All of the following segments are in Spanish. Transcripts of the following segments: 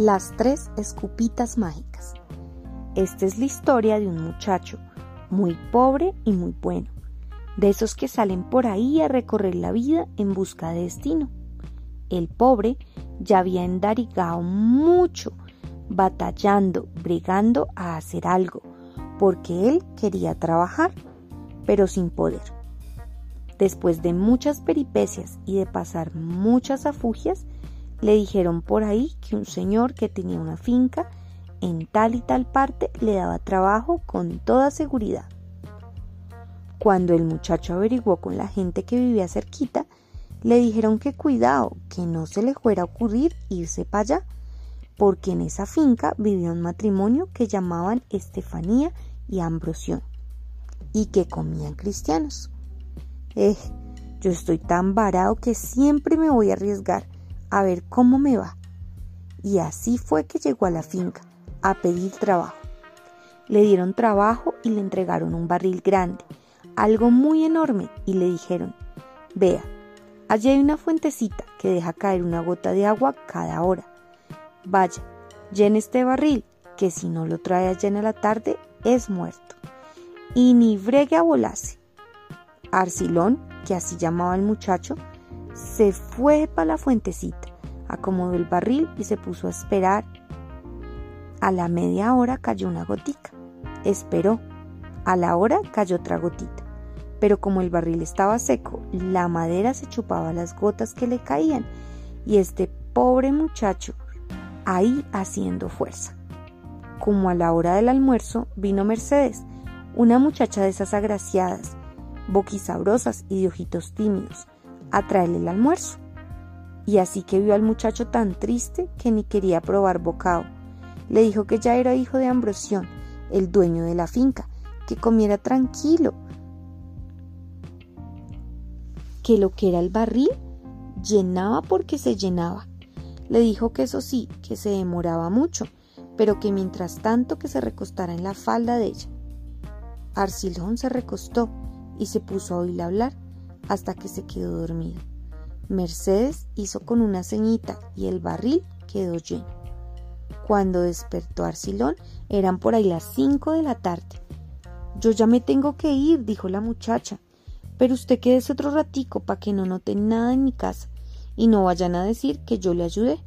Las tres escupitas mágicas. Esta es la historia de un muchacho muy pobre y muy bueno, de esos que salen por ahí a recorrer la vida en busca de destino. El pobre ya había endarigado mucho, batallando, brigando a hacer algo, porque él quería trabajar, pero sin poder. Después de muchas peripecias y de pasar muchas afugias, le dijeron por ahí que un señor que tenía una finca en tal y tal parte le daba trabajo con toda seguridad. Cuando el muchacho averiguó con la gente que vivía cerquita, le dijeron que cuidado, que no se le fuera a ocurrir irse para allá, porque en esa finca vivía un matrimonio que llamaban Estefanía y Ambrosión, y que comían cristianos. Eh, yo estoy tan varado que siempre me voy a arriesgar a ver cómo me va. Y así fue que llegó a la finca, a pedir trabajo. Le dieron trabajo y le entregaron un barril grande, algo muy enorme, y le dijeron, vea, allí hay una fuentecita que deja caer una gota de agua cada hora. Vaya, llene este barril, que si no lo trae allá en la tarde, es muerto. Y ni bregue a volarse. Arcilón, que así llamaba el muchacho, se fue para la fuentecita, acomodó el barril y se puso a esperar. A la media hora cayó una gotica. Esperó. A la hora cayó otra gotita. Pero como el barril estaba seco, la madera se chupaba las gotas que le caían y este pobre muchacho ahí haciendo fuerza. Como a la hora del almuerzo vino Mercedes, una muchacha de esas agraciadas, boquisabrosas y de ojitos tímidos, a traerle el almuerzo. Y así que vio al muchacho tan triste que ni quería probar bocado. Le dijo que ya era hijo de Ambrosión, el dueño de la finca, que comiera tranquilo, que lo que era el barril llenaba porque se llenaba. Le dijo que eso sí, que se demoraba mucho, pero que mientras tanto que se recostara en la falda de ella. Arcilón se recostó y se puso a oírle hablar hasta que se quedó dormido. Mercedes hizo con una ceñita y el barril quedó lleno. Cuando despertó Arcilón eran por ahí las cinco de la tarde. Yo ya me tengo que ir, dijo la muchacha, pero usted quédese otro ratico para que no noten nada en mi casa y no vayan a decir que yo le ayudé,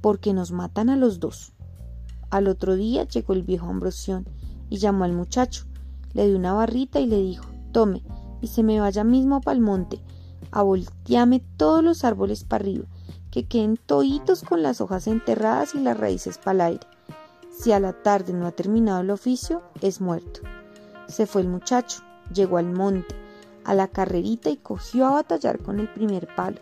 porque nos matan a los dos. Al otro día llegó el viejo Ambrosión y llamó al muchacho, le dio una barrita y le dijo, tome, y se me vaya mismo pa'l monte, a voltearme todos los árboles para arriba, que queden toitos con las hojas enterradas y las raíces para aire. Si a la tarde no ha terminado el oficio, es muerto. Se fue el muchacho, llegó al monte, a la carrerita y cogió a batallar con el primer palo.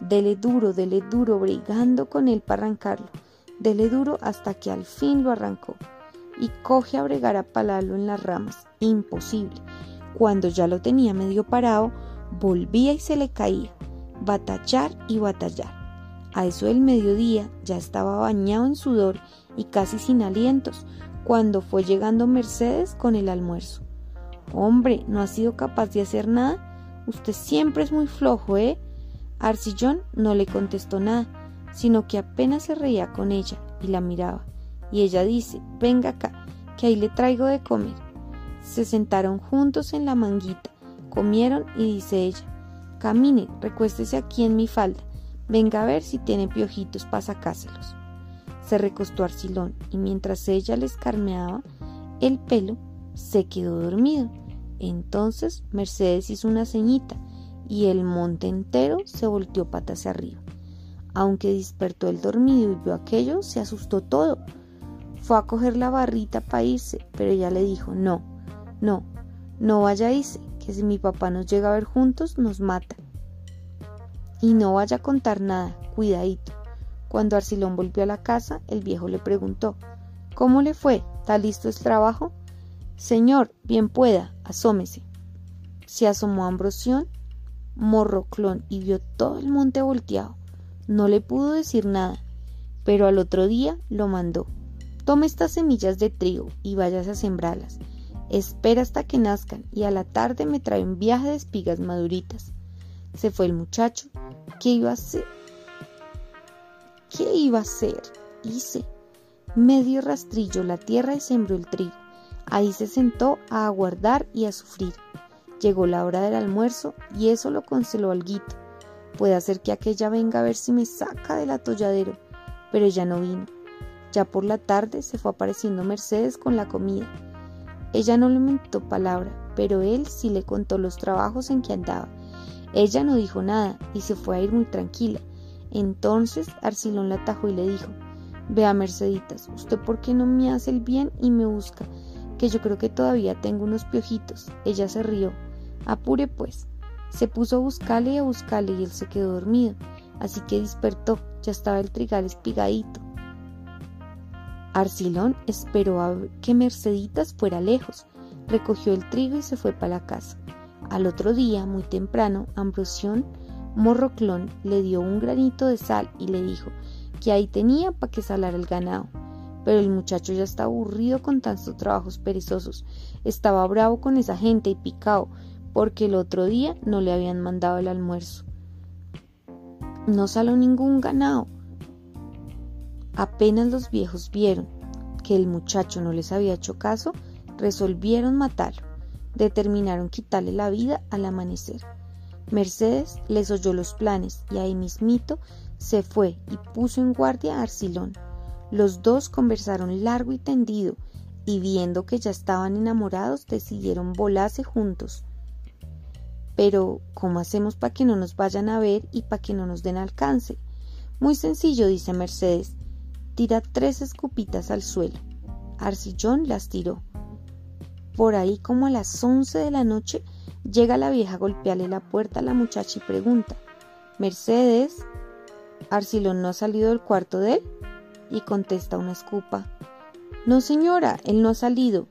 Dele duro, dele duro, brigando con él para arrancarlo. Dele duro hasta que al fin lo arrancó. Y coge a bregar a palalo en las ramas. Imposible. Cuando ya lo tenía medio parado, volvía y se le caía, batallar y batallar. A eso del mediodía ya estaba bañado en sudor y casi sin alientos, cuando fue llegando Mercedes con el almuerzo. Hombre, ¿no ha sido capaz de hacer nada? Usted siempre es muy flojo, ¿eh? Arcillón no le contestó nada, sino que apenas se reía con ella y la miraba. Y ella dice, venga acá, que ahí le traigo de comer. Se sentaron juntos en la manguita, comieron y dice ella, camine, recuéstese aquí en mi falda, venga a ver si tiene piojitos para sacárselos. Se recostó Arcilón y mientras ella le escarmeaba el pelo, se quedó dormido. Entonces Mercedes hizo una ceñita y el monte entero se volteó patas arriba. Aunque despertó el dormido y vio aquello, se asustó todo. Fue a coger la barrita para irse, pero ella le dijo, no, no, no irse, que si mi papá nos llega a ver juntos nos mata. Y no vaya a contar nada, cuidadito. Cuando Arcilón volvió a la casa, el viejo le preguntó, ¿Cómo le fue? ¿Está listo el trabajo? Señor, bien pueda, asómese. Se asomó Ambrosión, morroclón, y vio todo el monte volteado. No le pudo decir nada, pero al otro día lo mandó. Tome estas semillas de trigo y váyase a sembrarlas. Espera hasta que nazcan y a la tarde me trae un viaje de espigas maduritas. Se fue el muchacho. ¿Qué iba a hacer? ¿Qué iba a hacer? hice. Medio rastrillo la tierra y sembró el trigo. Ahí se sentó a aguardar y a sufrir. Llegó la hora del almuerzo y eso lo consoló alguito. Puede hacer que aquella venga a ver si me saca del atolladero, pero ella no vino. Ya por la tarde se fue apareciendo Mercedes con la comida. Ella no le mentó palabra, pero él sí le contó los trabajos en que andaba. Ella no dijo nada y se fue a ir muy tranquila. Entonces Arcilón la atajó y le dijo Vea, Merceditas, ¿usted por qué no me hace el bien y me busca? Que yo creo que todavía tengo unos piojitos. Ella se rió. Apure pues. Se puso a buscarle y a buscarle y él se quedó dormido. Así que despertó. Ya estaba el trigal espigadito. Arcilón esperó a que Merceditas fuera lejos, recogió el trigo y se fue para la casa. Al otro día, muy temprano, Ambrosión Morroclón le dio un granito de sal y le dijo que ahí tenía para que salara el ganado. Pero el muchacho ya estaba aburrido con tantos trabajos perezosos. Estaba bravo con esa gente y picado, porque el otro día no le habían mandado el almuerzo. No saló ningún ganado. Apenas los viejos vieron que el muchacho no les había hecho caso, resolvieron matarlo. Determinaron quitarle la vida al amanecer. Mercedes les oyó los planes y ahí mismito se fue y puso en guardia a Arcilón. Los dos conversaron largo y tendido y viendo que ya estaban enamorados decidieron volarse juntos. Pero, ¿cómo hacemos para que no nos vayan a ver y para que no nos den alcance? Muy sencillo, dice Mercedes. Tira tres escupitas al suelo. Arcillón las tiró. Por ahí como a las once de la noche llega la vieja a golpearle la puerta a la muchacha y pregunta Mercedes, ¿Arcilón no ha salido del cuarto de él? Y contesta una escupa No señora, él no ha salido.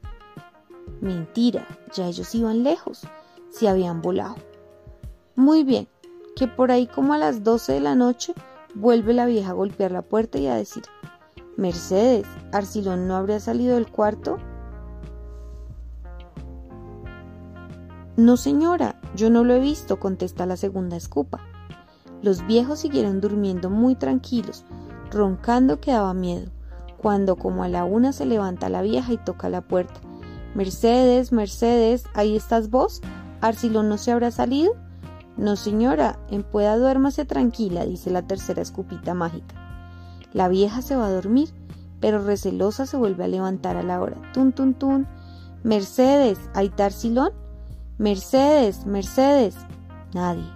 Mentira, ya ellos iban lejos, se habían volado. Muy bien, que por ahí como a las doce de la noche vuelve la vieja a golpear la puerta y a decir Mercedes, ¿Arcilón no habría salido del cuarto? No, señora, yo no lo he visto, contesta la segunda escupa. Los viejos siguieron durmiendo muy tranquilos, roncando que daba miedo, cuando como a la una se levanta la vieja y toca la puerta. Mercedes, Mercedes, ¿ahí estás vos? ¿Arcilón no se habrá salido? No, señora, en pueda duérmase tranquila, dice la tercera escupita mágica. La vieja se va a dormir, pero recelosa se vuelve a levantar a la hora. Tun, tun, tun. Mercedes, ¿hay Tarsilón? Mercedes, Mercedes. Nadie.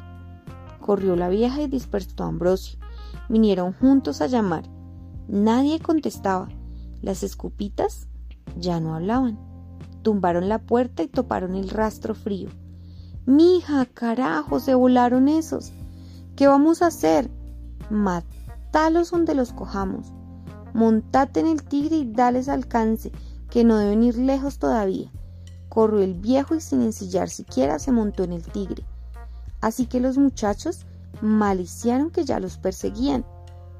Corrió la vieja y dispersó a Ambrosio. Vinieron juntos a llamar. Nadie contestaba. Las escupitas ya no hablaban. Tumbaron la puerta y toparon el rastro frío. Mija, carajo, se volaron esos. ¿Qué vamos a hacer? Talos donde los cojamos. Montate en el tigre y dales alcance, que no deben ir lejos todavía. Corrió el viejo y sin ensillar siquiera se montó en el tigre. Así que los muchachos maliciaron que ya los perseguían.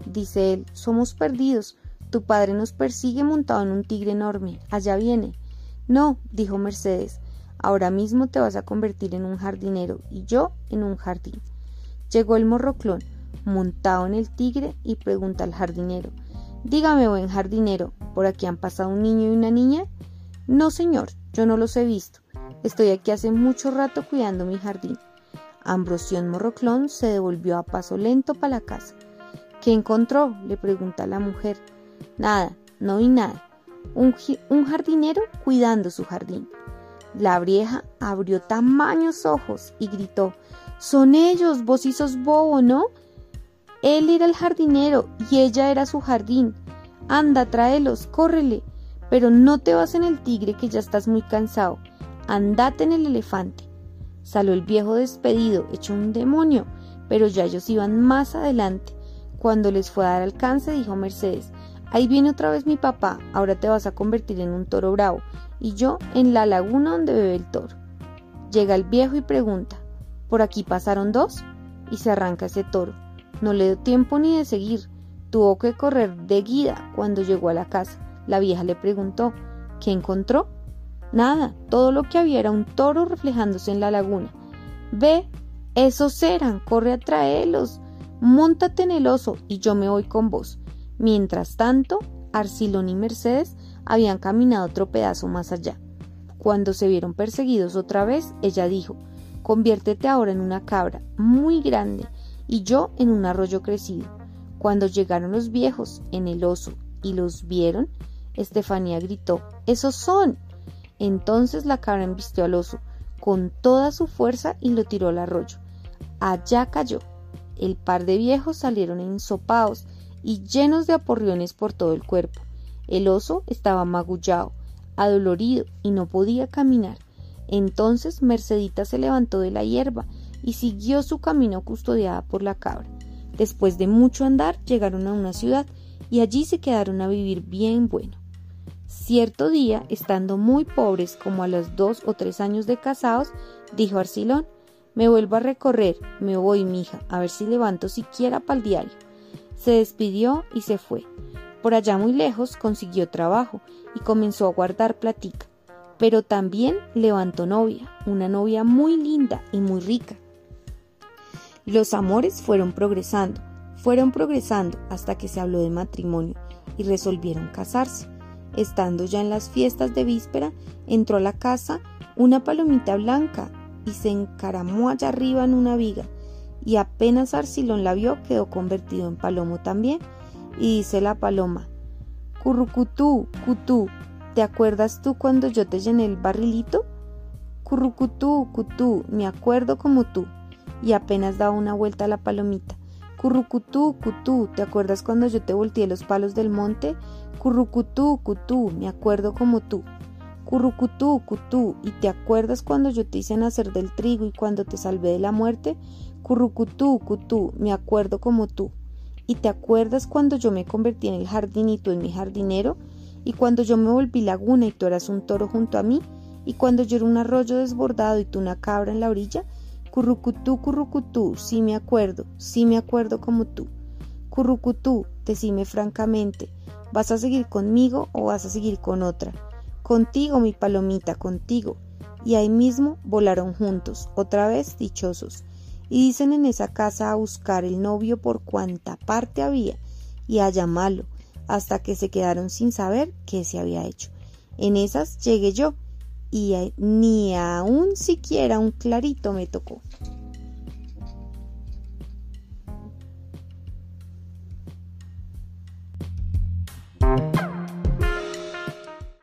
Dice él, somos perdidos. Tu padre nos persigue montado en un tigre enorme. Allá viene. No, dijo Mercedes, ahora mismo te vas a convertir en un jardinero y yo en un jardín. Llegó el morroclón, montado en el tigre y pregunta al jardinero Dígame, buen jardinero, ¿por aquí han pasado un niño y una niña? No, señor, yo no los he visto. Estoy aquí hace mucho rato cuidando mi jardín. Ambrosión Morroclón se devolvió a paso lento para la casa. ¿Qué encontró? le pregunta la mujer. Nada, no vi nada. Un, un jardinero cuidando su jardín. La vieja abrió tamaños ojos y gritó Son ellos, vos sos bobo, ¿no? Él era el jardinero y ella era su jardín. Anda, tráelos, córrele. Pero no te vas en el tigre que ya estás muy cansado. Andate en el elefante. Salió el viejo despedido, hecho un demonio, pero ya ellos iban más adelante. Cuando les fue a dar alcance, dijo Mercedes, ahí viene otra vez mi papá, ahora te vas a convertir en un toro bravo, y yo en la laguna donde bebe el toro. Llega el viejo y pregunta, ¿por aquí pasaron dos? Y se arranca ese toro. No le dio tiempo ni de seguir. Tuvo que correr de guida cuando llegó a la casa. La vieja le preguntó ¿Qué encontró? Nada, todo lo que había era un toro reflejándose en la laguna. Ve, esos eran, corre a traerlos. Móntate en el oso y yo me voy con vos. Mientras tanto, Arcilón y Mercedes habían caminado otro pedazo más allá. Cuando se vieron perseguidos otra vez, ella dijo, Conviértete ahora en una cabra muy grande y yo en un arroyo crecido. Cuando llegaron los viejos en el oso y los vieron, Estefanía gritó, ¡Esos son! Entonces la cabra embistió al oso con toda su fuerza y lo tiró al arroyo. Allá cayó. El par de viejos salieron ensopados y llenos de aporriones por todo el cuerpo. El oso estaba magullado, adolorido y no podía caminar. Entonces Mercedita se levantó de la hierba y siguió su camino custodiada por la cabra. Después de mucho andar llegaron a una ciudad y allí se quedaron a vivir bien bueno. Cierto día, estando muy pobres como a los dos o tres años de casados, dijo Arcilón, me vuelvo a recorrer, me voy, mija, a ver si levanto siquiera para el diario. Se despidió y se fue. Por allá muy lejos consiguió trabajo y comenzó a guardar platica. Pero también levantó novia, una novia muy linda y muy rica. Los amores fueron progresando, fueron progresando hasta que se habló de matrimonio y resolvieron casarse. Estando ya en las fiestas de víspera, entró a la casa una palomita blanca y se encaramó allá arriba en una viga, y apenas Arcilón la vio quedó convertido en palomo también, y dice la paloma, Currucutú, cutú, ¿te acuerdas tú cuando yo te llené el barrilito? Currucutú, cutú, me acuerdo como tú, y apenas daba una vuelta a la palomita. Currucutú, cutú, ¿te acuerdas cuando yo te volteé los palos del monte? Currucutú, cutú, me acuerdo como tú. Currucutú, cutú, ¿y te acuerdas cuando yo te hice nacer del trigo y cuando te salvé de la muerte? Currucutú, cutú, me acuerdo como tú. ¿Y te acuerdas cuando yo me convertí en el jardinito en mi jardinero? ¿Y cuando yo me volví laguna y tú eras un toro junto a mí? ¿Y cuando yo era un arroyo desbordado y tú una cabra en la orilla? Currucutú, currucutú, sí me acuerdo, sí me acuerdo como tú. Currucutú, decime francamente, ¿vas a seguir conmigo o vas a seguir con otra? Contigo, mi palomita, contigo. Y ahí mismo volaron juntos, otra vez dichosos. Y dicen en esa casa a buscar el novio por cuanta parte había, y a llamarlo, hasta que se quedaron sin saber qué se había hecho. En esas llegué yo, y ni aún siquiera un clarito me tocó.